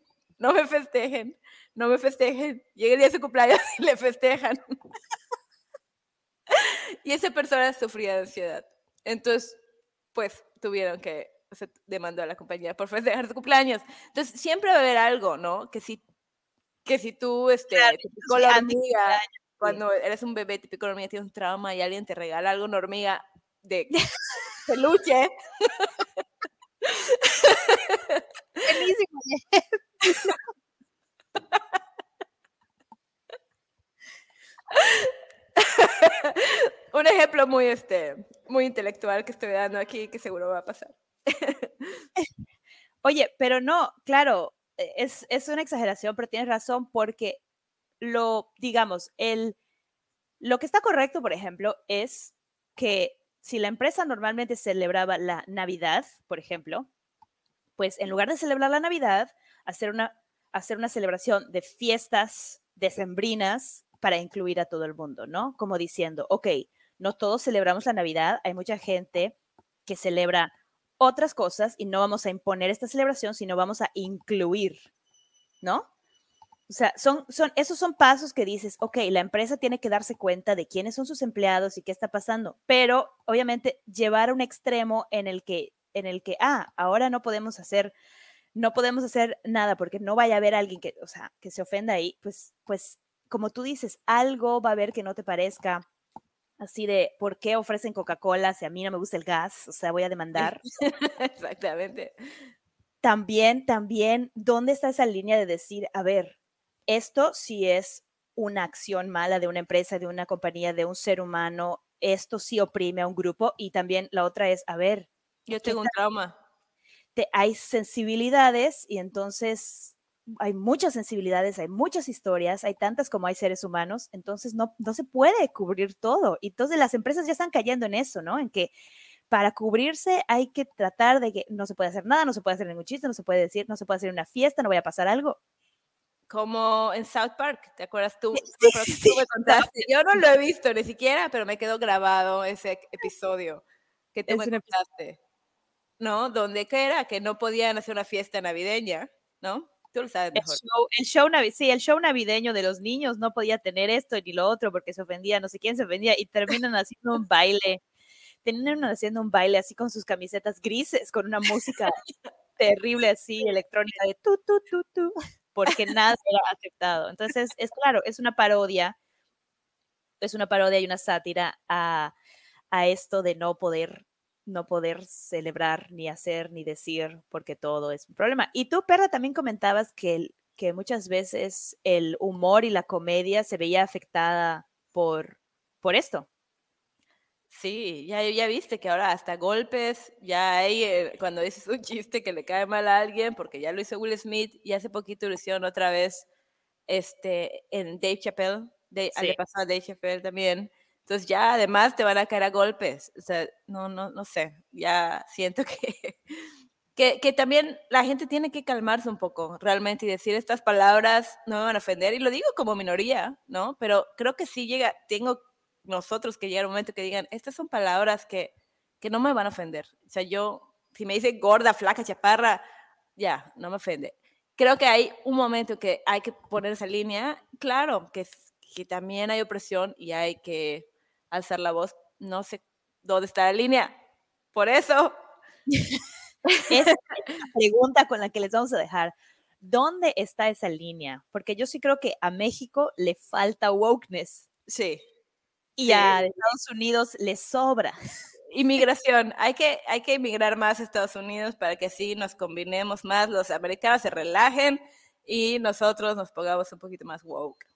no me festejen, no me festejen. Llega el día de su cumpleaños *laughs* y le festejan. y esa persona sufría de ansiedad. Entonces, pues tuvieron que, o sea, demandó a la compañía por festejar su cumpleaños. Entonces, siempre va a haber algo, ¿no? Que si, que si tú, este, Claro, te picó la hormiga, cuando eres un bebé, te picó la hormiga, tienes un trauma y alguien te regala algo, una hormiga de *laughs* peluche, Buenísimo. *laughs* un ejemplo muy, este, muy intelectual que estoy dando aquí que seguro va a pasar. *laughs* Oye, pero no, claro, e- es, es una exageración, pero tienes razón porque lo, digamos, el, lo que está correcto, por ejemplo, es que si la empresa normalmente celebraba la Navidad, por ejemplo, pues en lugar de celebrar la Navidad, hacer una, hacer una celebración de fiestas decembrinas para incluir a todo el mundo, ¿no? Como diciendo, ok, no todos celebramos la Navidad, hay mucha gente que celebra otras cosas y no vamos a imponer esta celebración, sino vamos a incluir, ¿no? O sea, son, son, esos son pasos que dices, ok, la empresa tiene que darse cuenta de quiénes son sus empleados y qué está pasando, pero obviamente llevar a un extremo en el que, en el que, ah, ahora no podemos hacer, no podemos hacer nada porque no vaya a haber alguien que, o sea, que se ofenda ahí, pues, pues, como tú dices, algo va a haber que no te parezca así de, ¿por qué ofrecen Coca-Cola si a mí no me gusta el gas? O sea, voy a demandar. *laughs* Exactamente. también, también, ¿dónde está esa línea de decir, a ver, esto sí es una acción mala de una empresa, de una compañía, de un ser humano, esto sí oprime a un grupo y también la otra es, a ver, Yo tengo un trauma. Te- hay sensibilidades y entonces hay muchas sensibilidades, hay muchas historias, hay tantas como hay seres humanos, entonces no, no se puede cubrir todo. Y entonces las empresas ya están cayendo en eso, ¿no? En que para cubrirse hay que tratar de que no se puede hacer nada, no se puede hacer ningún chiste, no se puede decir, no se puede hacer una fiesta, no vaya a pasar algo. Como en South Park, ¿te acuerdas tú? Sí, Tú, sí, tú me *laughs* contaste. Yo no lo he visto ni siquiera, pero me quedó grabado ese episodio que tú Es me contaste. ¿No? Donde que era que no podían hacer una fiesta navideña, ¿no? Tú lo sabes El mejor. show, el show navi- sí, el show navideño de los niños no podía tener esto ni lo otro porque se ofendía, no sé quién se ofendía y terminan haciendo un baile. Terminan haciendo un baile así con sus camisetas grises, con una música terrible así, electrónica de tu, tu, tu, tu, porque nada era aceptado. Entonces, es claro, es una parodia. es una parodia y una sátira a, a esto de no poder no poder celebrar ni hacer ni decir porque todo es un problema. Y tú, Perra, también comentabas que, el- que muchas veces el humor y la comedia se veía afectada por, por esto. Sí, ya, ya viste que ahora hasta golpes, ya hay, eh, cuando dices un chiste que le cae mal a alguien, porque ya lo hizo Will Smith y hace poquito lo hicieron otra vez este, en Dave Chappelle, de, al Sí. pasado Dave Chappelle también. Entonces ya además te van a caer a golpes. O sea, no, no, no sé, ya siento *laughs* que, que, que también la gente tiene que calmarse un poco realmente y decir estas palabras no me van a ofender. Y lo digo como minoría, ¿no? Pero creo que sí llega, tengo nosotros que llega un momento que digan, estas son palabras que, que no me van a ofender. O sea, yo, si me dicen gorda, flaca, chaparra, ya, no me ofende. Creo que hay un momento que hay que poner esa línea. Claro, que, que también hay opresión y hay que alzar la voz. No sé dónde está la línea. Por eso, *laughs* Esa es la pregunta con la que les vamos a dejar. ¿Dónde está esa línea? Porque yo sí creo que a México le falta wokeness sí, y Sí. a Estados Unidos le sobra. *laughs* Inmigración, hay que, hay que emigrar más a Estados Unidos para que así nos combinemos más, los americanos se relajen y nosotros nos pongamos un poquito más woke.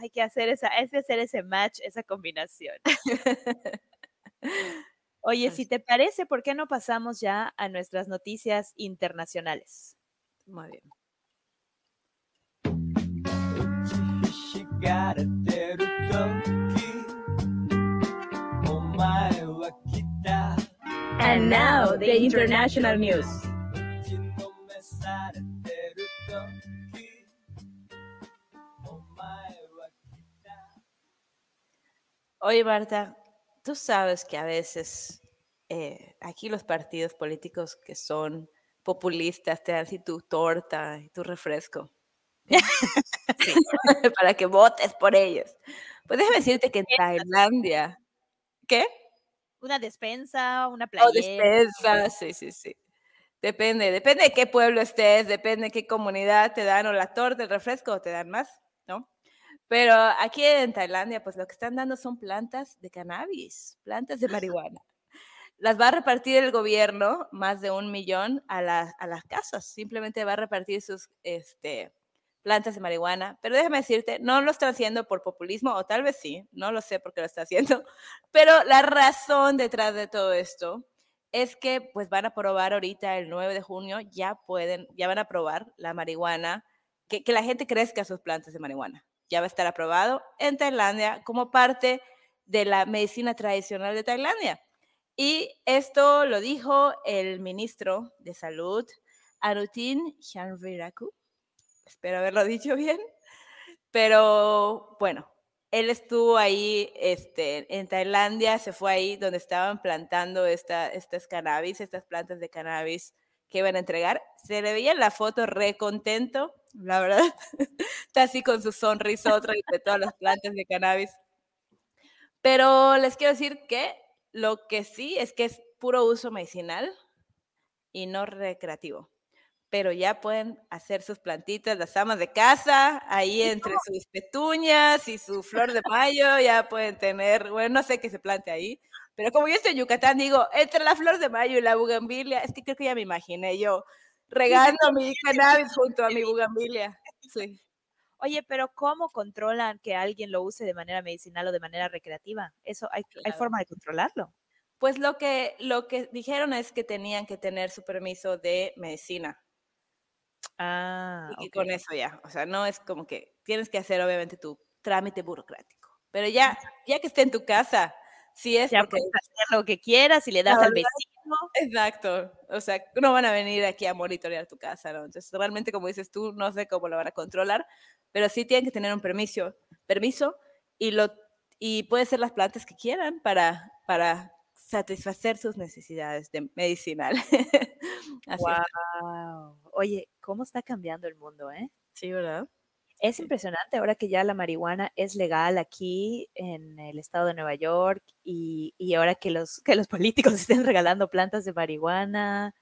Hay que hacer esa, hay que hacer ese match, esa combinación. Oye, si te parece, ¿por qué no pasamos ya a nuestras noticias internacionales? Muy bien. And now, the international news. Oye, Marta, tú sabes que a veces eh, aquí los partidos políticos que son populistas te dan así tu torta y tu refresco. *laughs* *laughs* Para que votes por ellos. Pues déjame decirte que en Tailandia. ¿Qué? Una despensa, una O playera. despensa, sí, sí, sí. Depende, depende de qué pueblo estés, depende de qué comunidad te dan o la torta, el refresco o te dan más, ¿no? Pero aquí en Tailandia, pues lo que están dando son plantas de cannabis, plantas de marihuana. Las va a repartir el gobierno, más de un millón, a, la- a las casas. Simplemente va a repartir sus este, plantas de marihuana. Pero déjame decirte, no lo están haciendo por populismo, o tal vez sí, no lo sé por qué lo está haciendo. *laughs* Pero la razón detrás de todo esto es que pues van a probar ahorita el 9 de junio, ya pueden, ya van a probar la marihuana, que, que la gente crezca sus plantas de marihuana. Ya va a estar aprobado en Tailandia como parte de la medicina tradicional de Tailandia. Y esto lo dijo el ministro de Salud, Anutin Chanviraku. Espero haberlo *laughs* dicho bien. Pero bueno, él estuvo ahí este, en Tailandia, se fue ahí donde estaban plantando esta, estas cannabis, estas plantas de cannabis que iban a entregar. Se le veía en la foto re contento, la verdad. *laughs* Está así con su sonrisota y de todas las plantas de cannabis. Pero les quiero decir que lo que sí es que es puro uso medicinal y no recreativo. Pero ya pueden hacer sus plantitas, las amas de casa, ahí entre sus petuñas y su flor de mayo, ya pueden tener, bueno, no sé qué se plante ahí, pero como yo estoy en Yucatán, digo, entre la flor de mayo y la bugambilia, es que creo que ya me imaginé yo regando mi cannabis junto a mi bugambilia. Sí. Oye, pero ¿cómo controlan que alguien lo use de manera medicinal o de manera recreativa? Eso hay, hay Claro. forma de controlarlo. Pues lo que, lo que dijeron es que tenían que tener su permiso de medicina. Ah, y ok. con eso ya, o sea, no es como que tienes que hacer obviamente tu trámite burocrático, pero ya, ya que esté en tu casa, si es ya porque puedes hacer lo que quieras y le das al vecino. Exacto. O sea, no van a venir aquí a monitorear tu casa, ¿no? Entonces, realmente, como dices tú, no sé cómo lo van a controlar, pero sí tienen que tener un permiso, permiso y, lo, y puede ser las plantas que quieran para, para satisfacer sus necesidades de medicinal. *laughs* Wow. Oye, ¿cómo está cambiando el mundo, eh? Sí, ¿verdad? Es impresionante ahora que ya la marihuana es legal aquí en el estado de Nueva York y, y ahora que los, que los políticos *laughs* estén regalando plantas de marihuana.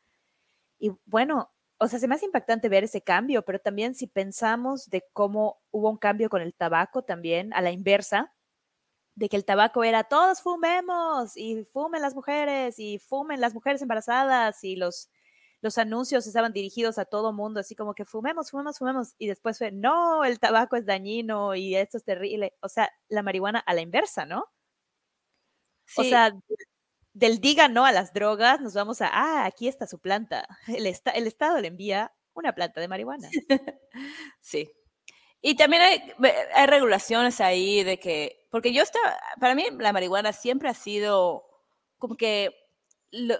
Y bueno, o sea, se me hace impactante ver ese cambio, pero también si pensamos de cómo hubo un cambio con el tabaco también a la inversa, de que el tabaco era todos fumemos y fumen las mujeres y fumen las mujeres embarazadas y los, los anuncios estaban dirigidos a todo mundo, así como que fumemos, fumemos, fumemos y después fue, no, el tabaco es dañino y esto es terrible. O sea, la marihuana a la inversa, ¿no? O Sí. sea, del diga no a las drogas, nos vamos a, ah, aquí está su planta. *laughs* El, esta- el Estado le envía una planta de marihuana. *laughs* Sí. Y también hay regulaciones ahí de que, porque yo estaba, para mí la marihuana siempre ha sido como que, lo,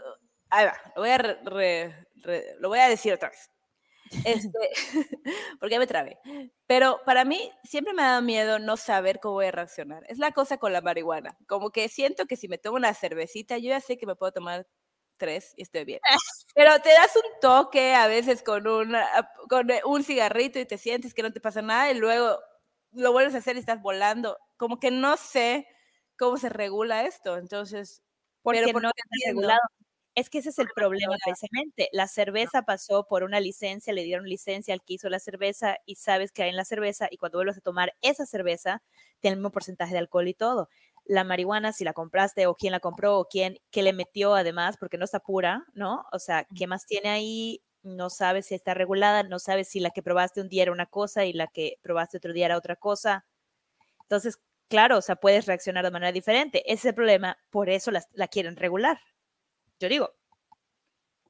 ahí va, lo voy a, re- re- re- lo voy a decir otra vez. Este, *laughs* porque me trabé. Pero para mí siempre me ha dado miedo no saber cómo voy a reaccionar. Es la cosa con la marihuana. Como que siento que si me tomo una cervecita, yo ya sé que me puedo tomar tres y estoy bien. *laughs* Pero te das un toque a veces con, una, con un cigarrito y te sientes que no te pasa nada y luego lo vuelves a hacer y estás volando. Como que no sé cómo se regula esto. Entonces, Porque Pero no porque está entiendo. regulado. Es que ese es el problema precisamente. La cerveza pasó por una licencia, le dieron licencia al que hizo la cerveza y sabes que hay en la cerveza y cuando vuelves a tomar esa cerveza tiene el mismo porcentaje de alcohol y todo. La marihuana, si la compraste o quién la compró o quién, qué le metió además, porque no está pura, ¿no? O sea, ¿qué más tiene ahí? No sabes si está regulada, no sabes si la que probaste un día era una cosa y la que probaste otro día era otra cosa. Entonces, claro, o sea, puedes reaccionar de manera diferente. Ese es el problema, por eso la quieren regular. Yo digo,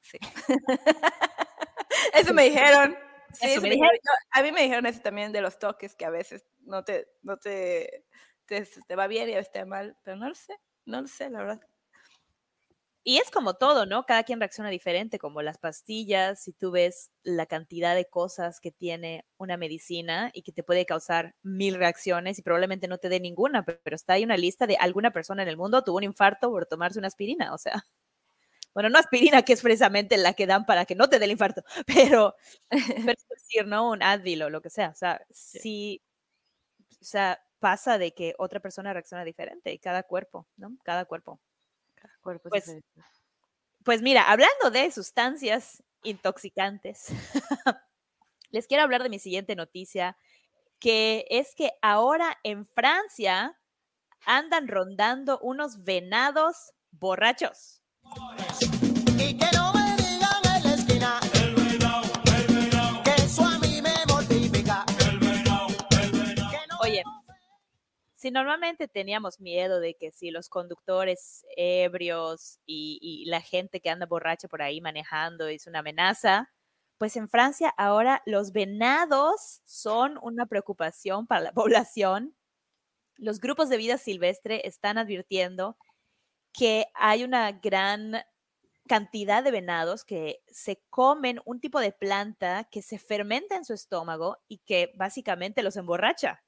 sí. *laughs* eso me dijeron. Sí, Eso me dijeron. Yo- a mí me dijeron eso también de los toques, que a veces no te, no te, te, te va bien y a veces te va mal, pero no lo sé, no lo sé, la verdad. y es como todo, ¿no? Cada quien reacciona diferente, como las pastillas, si tú ves la cantidad de cosas que tiene una medicina y que te puede causar mil reacciones y probablemente no te dé ninguna, pe- pero está ahí una lista de alguna persona en el mundo tuvo un infarto por tomarse una aspirina, o sea, bueno, no aspirina, que es precisamente la que dan para que no te dé el infarto, *laughs* pero, pero es decir, ¿no? Un Advil o lo que sea, o sea, sí, o sea, pasa de que otra persona reacciona diferente y cada cuerpo, ¿no? Cada cuerpo. Cuerpos Pues, diferentes. Pues mira, hablando de sustancias intoxicantes, *laughs* les quiero hablar de mi siguiente noticia, que es que ahora en Francia andan rondando unos venados borrachos. Y que no me digan en la esquina que eso a mí me mortifica. Que no Oye, si normalmente teníamos miedo de que si los conductores ebrios y, y la gente que anda borracha por ahí manejando es una amenaza, pues en Francia ahora los venados son una preocupación para la *laughs* población. Los grupos de vida silvestre están advirtiendo que hay una gran cantidad de venados que se comen un tipo de planta que se fermenta en su estómago y que básicamente los emborracha.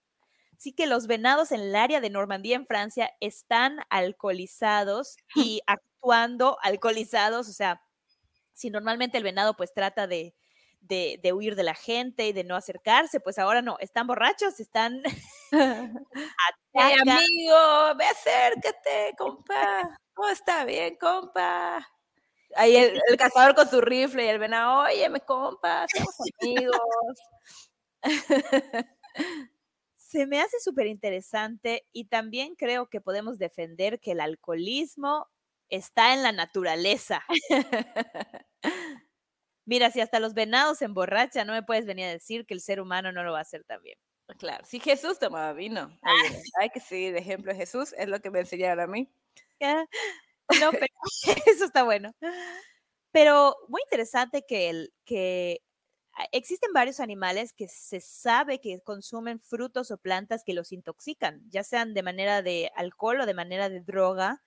Así que los venados en el área de Normandía, en Francia, están alcoholizados *gasps* y actuando alcoholizados. O sea, si normalmente el venado pues trata de, de, de huir de la gente y de no acercarse, pues ahora no, están borrachos, están... *laughs* Hey, amigo, ve acércate, compa. Todo está bien, compa. Ahí el, el cazador con su rifle y el venado, óyeme, compa, somos amigos. *laughs* Se me hace súper interesante y también creo que podemos defender que el alcoholismo está en la naturaleza. *laughs* Mira, si hasta los venados se emborrachan, no me puedes venir a decir que el ser humano no lo va a hacer también. Claro, si Jesús tomaba vino. oye, hay que seguir de ejemplo Jesús, es lo que me enseñaron a mí. *laughs* No, pero *laughs* eso está bueno. Pero muy interesante que, el, que existen varios animales que se sabe que consumen frutos o plantas que los intoxican, ya sean de manera de alcohol o de manera de droga.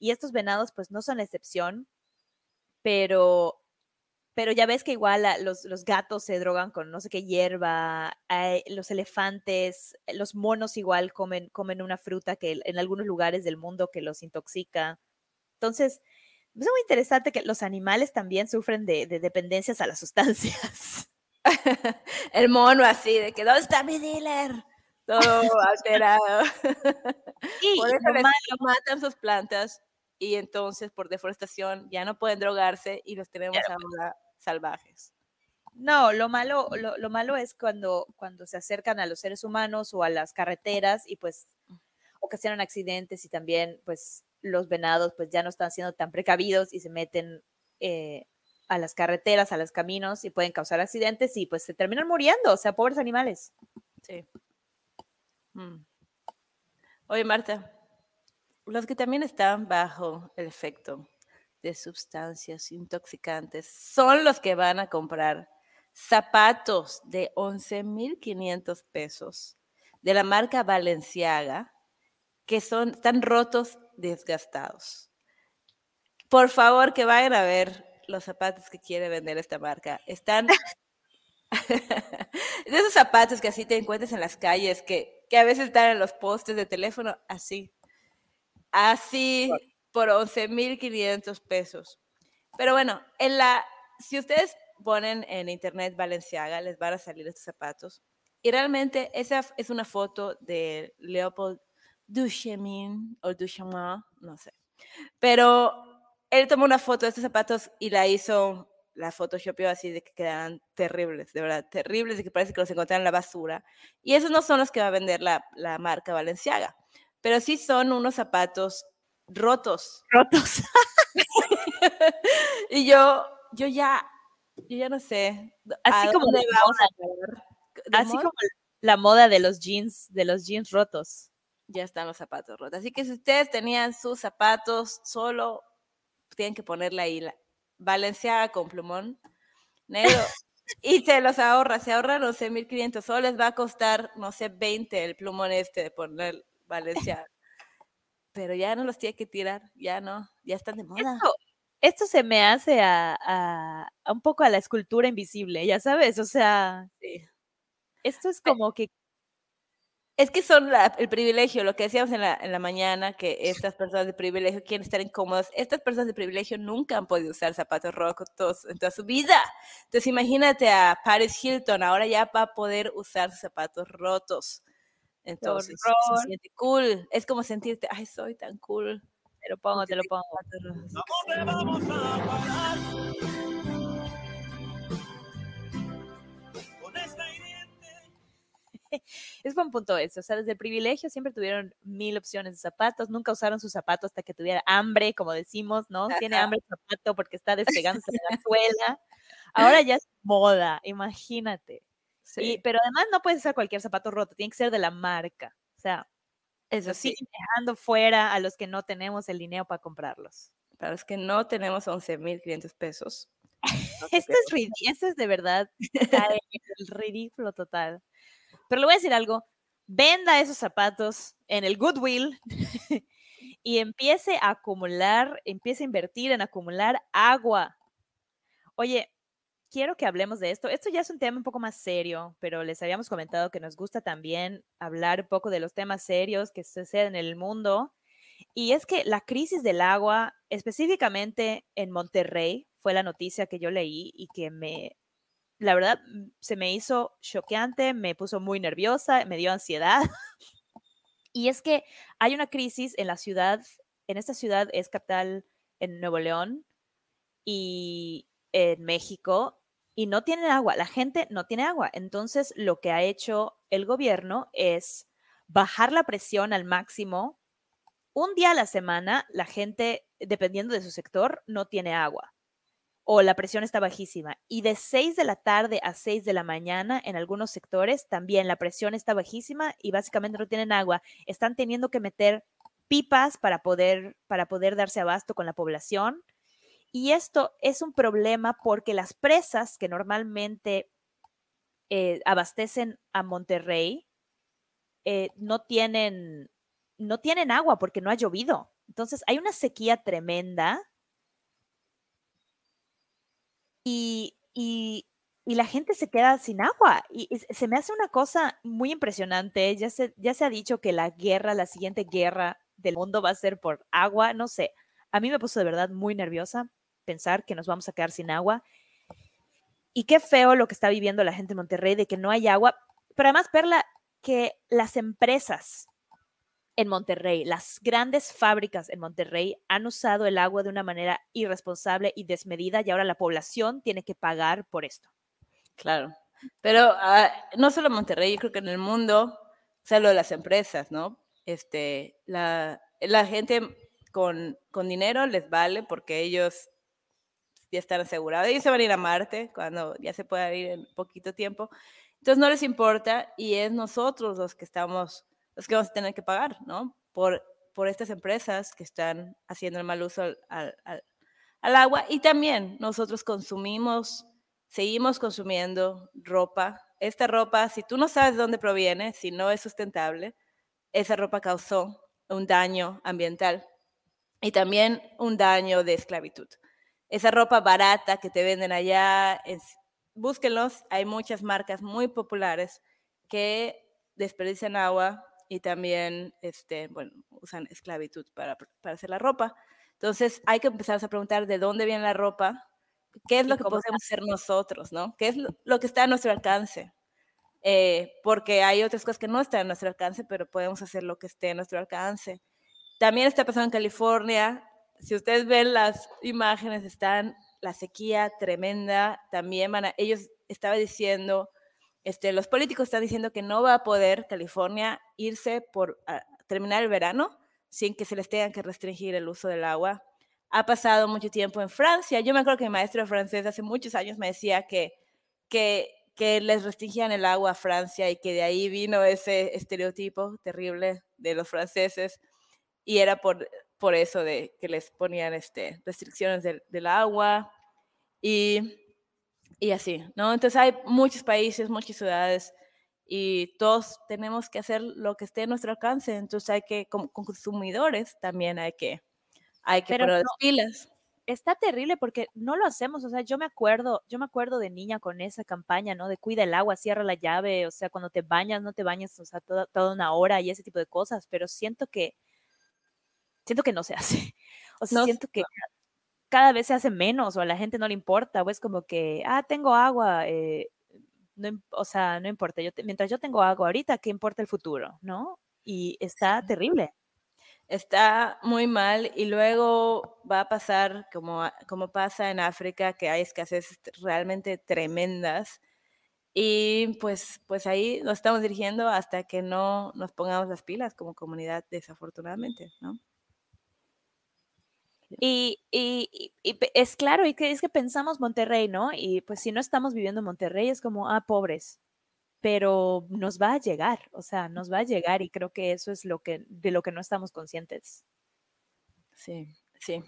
Y estos venados pues no son la excepción, pero, pero ya ves que igual los, los gatos se drogan con no sé qué hierba, hay- los elefantes, los monos igual comen, comen una fruta que en algunos lugares del mundo que los intoxica. Entonces, es muy interesante que los animales también sufren de, de dependencias a las *laughs* sustancias. *laughs* El mono así, de que, ¿dónde está mi dealer? Todo alterado. *laughs* Y Por eso lo les malo- matan sus plantas y entonces por deforestación ya no pueden drogarse y los tenemos ahora salvajes. no, lo malo, lo, lo malo es cuando, cuando se acercan a los seres humanos o a las carreteras y pues, ocasionan accidentes y también pues los venados pues ya no están siendo tan precavidos y se meten eh, a las carreteras, a los caminos y pueden causar accidentes y pues se terminan muriendo, o sea, pobres animales. Sí. Mm. Oye, Marta, los que también están bajo el efecto de sustancias intoxicantes son los que van a comprar zapatos de 11.500 pesos de la marca Balenciaga que son, están rotos, desgastados. Por favor, que vayan a ver los zapatos que quiere vender esta marca. Están *laughs* de esos zapatos que así te encuentras en las calles, que, que a veces están en los postes de teléfono, así. Así por 11.500 pesos. Pero bueno, en la, si ustedes ponen en internet Valenciaga, les van a salir estos zapatos. Y realmente esa es una foto de Leopold Duchemin o Duchemin, no sé. Pero él tomó una foto de estos zapatos y la hizo, la photoshopió así de que quedaran terribles, de verdad, terribles, de que parece que los encontraron en la basura. Y esos no son los que va a vender la, la marca Valenciaga, pero sí son unos zapatos rotos. Rotos. *laughs* y yo, yo ya, yo ya no sé. Así ¿a como la moda, Así moda? como la moda de los jeans, de los jeans rotos. ya están los zapatos rotos. Así que si ustedes tenían sus zapatos, solo tienen que ponerle ahí la Valenciaga con plumón negro *laughs* y se los ahorra, se ahorran, no sé, 1500, solo les va a costar, no sé, 20 el plumón este de poner Valenciaga. Pero ya no los tiene que tirar, ya no, ya están de moda. Esto, esto se me hace a, a- a un poco a la escultura invisible, ya sabes, o sea, Sí. esto es como que Es que son la- el privilegio, lo que decíamos en la, en la mañana, que estas personas de privilegio quieren estar incómodas. Estas personas de privilegio nunca han podido usar zapatos rotos en toda su vida. Entonces imagínate a Paris Hilton, ahora ya va a poder usar zapatos rotos. Entonces se siente cool. Es como sentirte, ay, soy tan cool. te lo pongo, te lo pongo. zapatos *laughs* rotos". Es buen punto eso, o sea, desde el privilegio siempre tuvieron mil opciones de zapatos, nunca usaron sus zapatos hasta que tuviera hambre, como decimos, ¿no? Tiene hambre el zapato porque está *laughs* despegándose de la suela. Ahora ya es moda, imagínate. Y, Sí, pero además no puedes usar cualquier zapato roto, tiene que ser de la marca. O sea, eso sí. dejando fuera a los que no tenemos el dinero para comprarlos. Para los que no tenemos 11.500 pesos. *laughs* no Esto es, ridi- esto es de verdad *laughs* el ridículo total. Pero le voy a decir algo, venda esos zapatos en el Goodwill *laughs* y empiece a acumular, empiece a invertir en acumular agua. Oye, quiero que hablemos de esto. Esto ya es un tema un poco más serio, pero les habíamos comentado que nos gusta también hablar un poco de los temas serios que suceden en el mundo. Y es que la crisis del agua, específicamente en Monterrey, fue la noticia que yo leí y que me, la verdad, mm, se me hizo choqueante, me puso muy nerviosa, me dio ansiedad. *laughs* Y es que hay una crisis en la ciudad, en esta ciudad es capital en Nuevo León y en México, y no tienen agua, la gente no tiene agua. Entonces, lo que ha hecho el gobierno es bajar la presión al máximo. Un día a la semana, la gente, dependiendo de su sector, no tiene agua o la presión está bajísima. Y de 6 de la tarde a 6 de la mañana, en algunos sectores, también la presión está bajísima y básicamente no tienen agua. Están teniendo que meter pipas para poder, para poder darse abasto con la población. Y esto es un problema porque las presas que normalmente eh, abastecen a Monterrey eh, no tienen no tienen agua porque no ha llovido. Entonces hay una sequía tremenda y, y, la gente se queda sin agua. Y, y se me hace una cosa muy impresionante. Ya se, ya se ha dicho que la guerra, la siguiente guerra del mundo va a ser por agua. No sé. A mí me puso de verdad muy nerviosa pensar que nos vamos a quedar sin agua. Y qué feo lo que está viviendo la gente en Monterrey de que no hay agua. Pero además, Perla, que las empresas en Monterrey, las grandes fábricas en Monterrey han usado el agua de una manera irresponsable y desmedida y ahora la población tiene que pagar por esto. Claro. Pero ah, no solo en Monterrey, yo creo que en el mundo, o sea, lo de las empresas, ¿no? Este, la, la gente con, con dinero les vale porque ellos ya están asegurados. Ellos se van a ir a Marte cuando ya se pueda ir en poquito tiempo. Entonces no les importa y es nosotros los que estamos, los que vamos a tener que pagar, ¿no? Por, por estas empresas que están haciendo el mal uso al, al, al, agua y también nosotros consumimos, seguimos consumiendo ropa. Esta ropa, si tú no sabes de dónde proviene, si no es sustentable, esa ropa causó un daño ambiental y también un daño de esclavitud. Esa ropa barata que te venden allá, es, búsquenlos, hay muchas marcas muy populares que desperdician agua y también este, bueno, usan esclavitud para, para hacer la ropa. Entonces hay que empezar a preguntar de dónde viene la ropa, qué es lo que podemos hacer nosotros, ¿no? ¿Qué es lo que está a nuestro alcance? Eh, porque hay otras cosas que no están a nuestro alcance, pero podemos hacer lo que esté a nuestro alcance. También está pasando en California. Si ustedes ven las imágenes, están la sequía tremenda. También van a, ellos estaban diciendo, este, los políticos están diciendo que no va a poder California irse por a, terminar el verano sin que se les tenga que restringir el uso del agua. Ha pasado mucho tiempo en Francia. Yo me acuerdo que mi maestro francés hace muchos años me decía que, que, que les restringían el agua a Francia y que de ahí vino ese estereotipo terrible de los franceses y era por, por eso de que les ponían este, restricciones del, del agua y, y así, ¿no? Entonces hay muchos países, muchas ciudades y todos tenemos que hacer lo que esté a nuestro alcance, entonces hay que, como consumidores, también hay que, hay que Pero poner no, las pilas. está terrible porque no lo hacemos, o sea, yo me acuerdo, yo me acuerdo de niña con esa campaña, ¿no? De cuida el agua, cierra la llave, o sea, cuando te bañas, no te bañes, o sea, toda, toda una hora y ese tipo de cosas, pero siento que, siento que no se *laughs* hace, o sea, No, siento que cada vez se hace menos o a la gente no le importa, o es como que, ah, tengo agua, eh, no, o sea, no importa, yo te- mientras yo tengo agua ahorita, ¿qué importa el futuro, no? Y está terrible. está muy mal y luego va a pasar como, como pasa en África, que hay escasez realmente tremendas. Y pues, pues ahí nos estamos dirigiendo hasta que no nos pongamos las pilas como comunidad, desafortunadamente, ¿no? Y, es claro, y que es que pensamos Monterrey, ¿no? Y pues si no estamos viviendo en Monterrey es como, ah, pobres, pero nos va a llegar, o sea, nos va a llegar y creo que eso es lo que, de lo que no estamos conscientes. Sí, sí.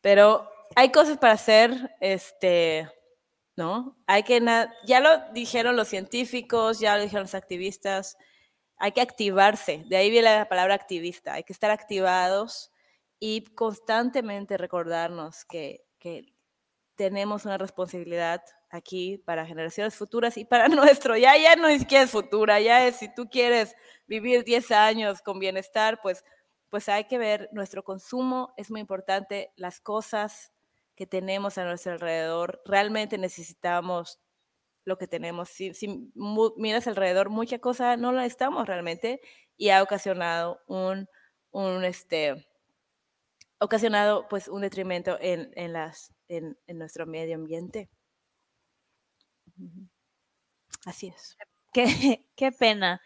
Pero hay cosas para hacer, este, ¿no? Hay que, ya lo dijeron los científicos, ya lo dijeron los activistas, hay que activarse, de ahí viene la palabra activista, hay que estar activados y constantemente recordarnos que, que tenemos una responsabilidad aquí para generaciones futuras y para *laughs* nuestro, ya, ya no es siquiera es futura, ya es si tú quieres vivir 10 años con bienestar, pues, pues hay que ver nuestro consumo, es muy importante, las cosas que tenemos a nuestro alrededor, realmente necesitamos lo que tenemos. Si, si miras alrededor, mucha cosa no la estamos realmente y ha ocasionado un, un este, ocasionado pues un detrimento en, en, las, en, en nuestro medio ambiente. Así es. Qué, *laughs* qué pena.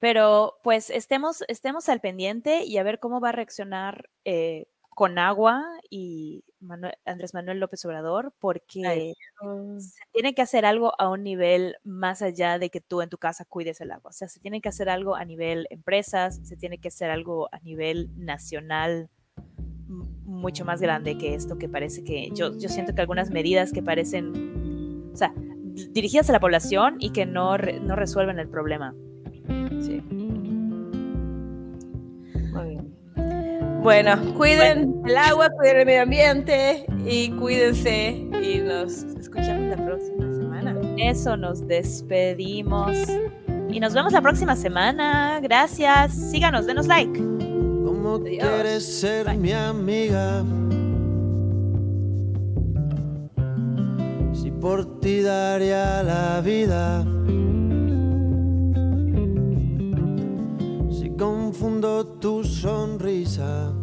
Pero pues estemos, estemos al pendiente y a ver cómo va a reaccionar eh, con agua y Manuel- Andrés Manuel López Obrador, porque se tiene que hacer algo a un nivel más allá de que tú en tu casa cuides el agua. O sea, se tiene que hacer algo a nivel empresas, se tiene que hacer algo a nivel nacional mucho más grande que esto que parece que yo, yo siento que algunas medidas que parecen, o sea, di- dirigidas a la población y que no, re- no resuelven el problema. Sí. Muy bien. Bueno, cuiden el agua, cuiden el medio ambiente y cuídense y nos escuchamos la próxima semana. Eso nos despedimos y nos vemos la próxima semana. Gracias. Síganos, denos like no quieres ser mi amiga. Si por ti daría la vida. Si confundo tu sonrisa.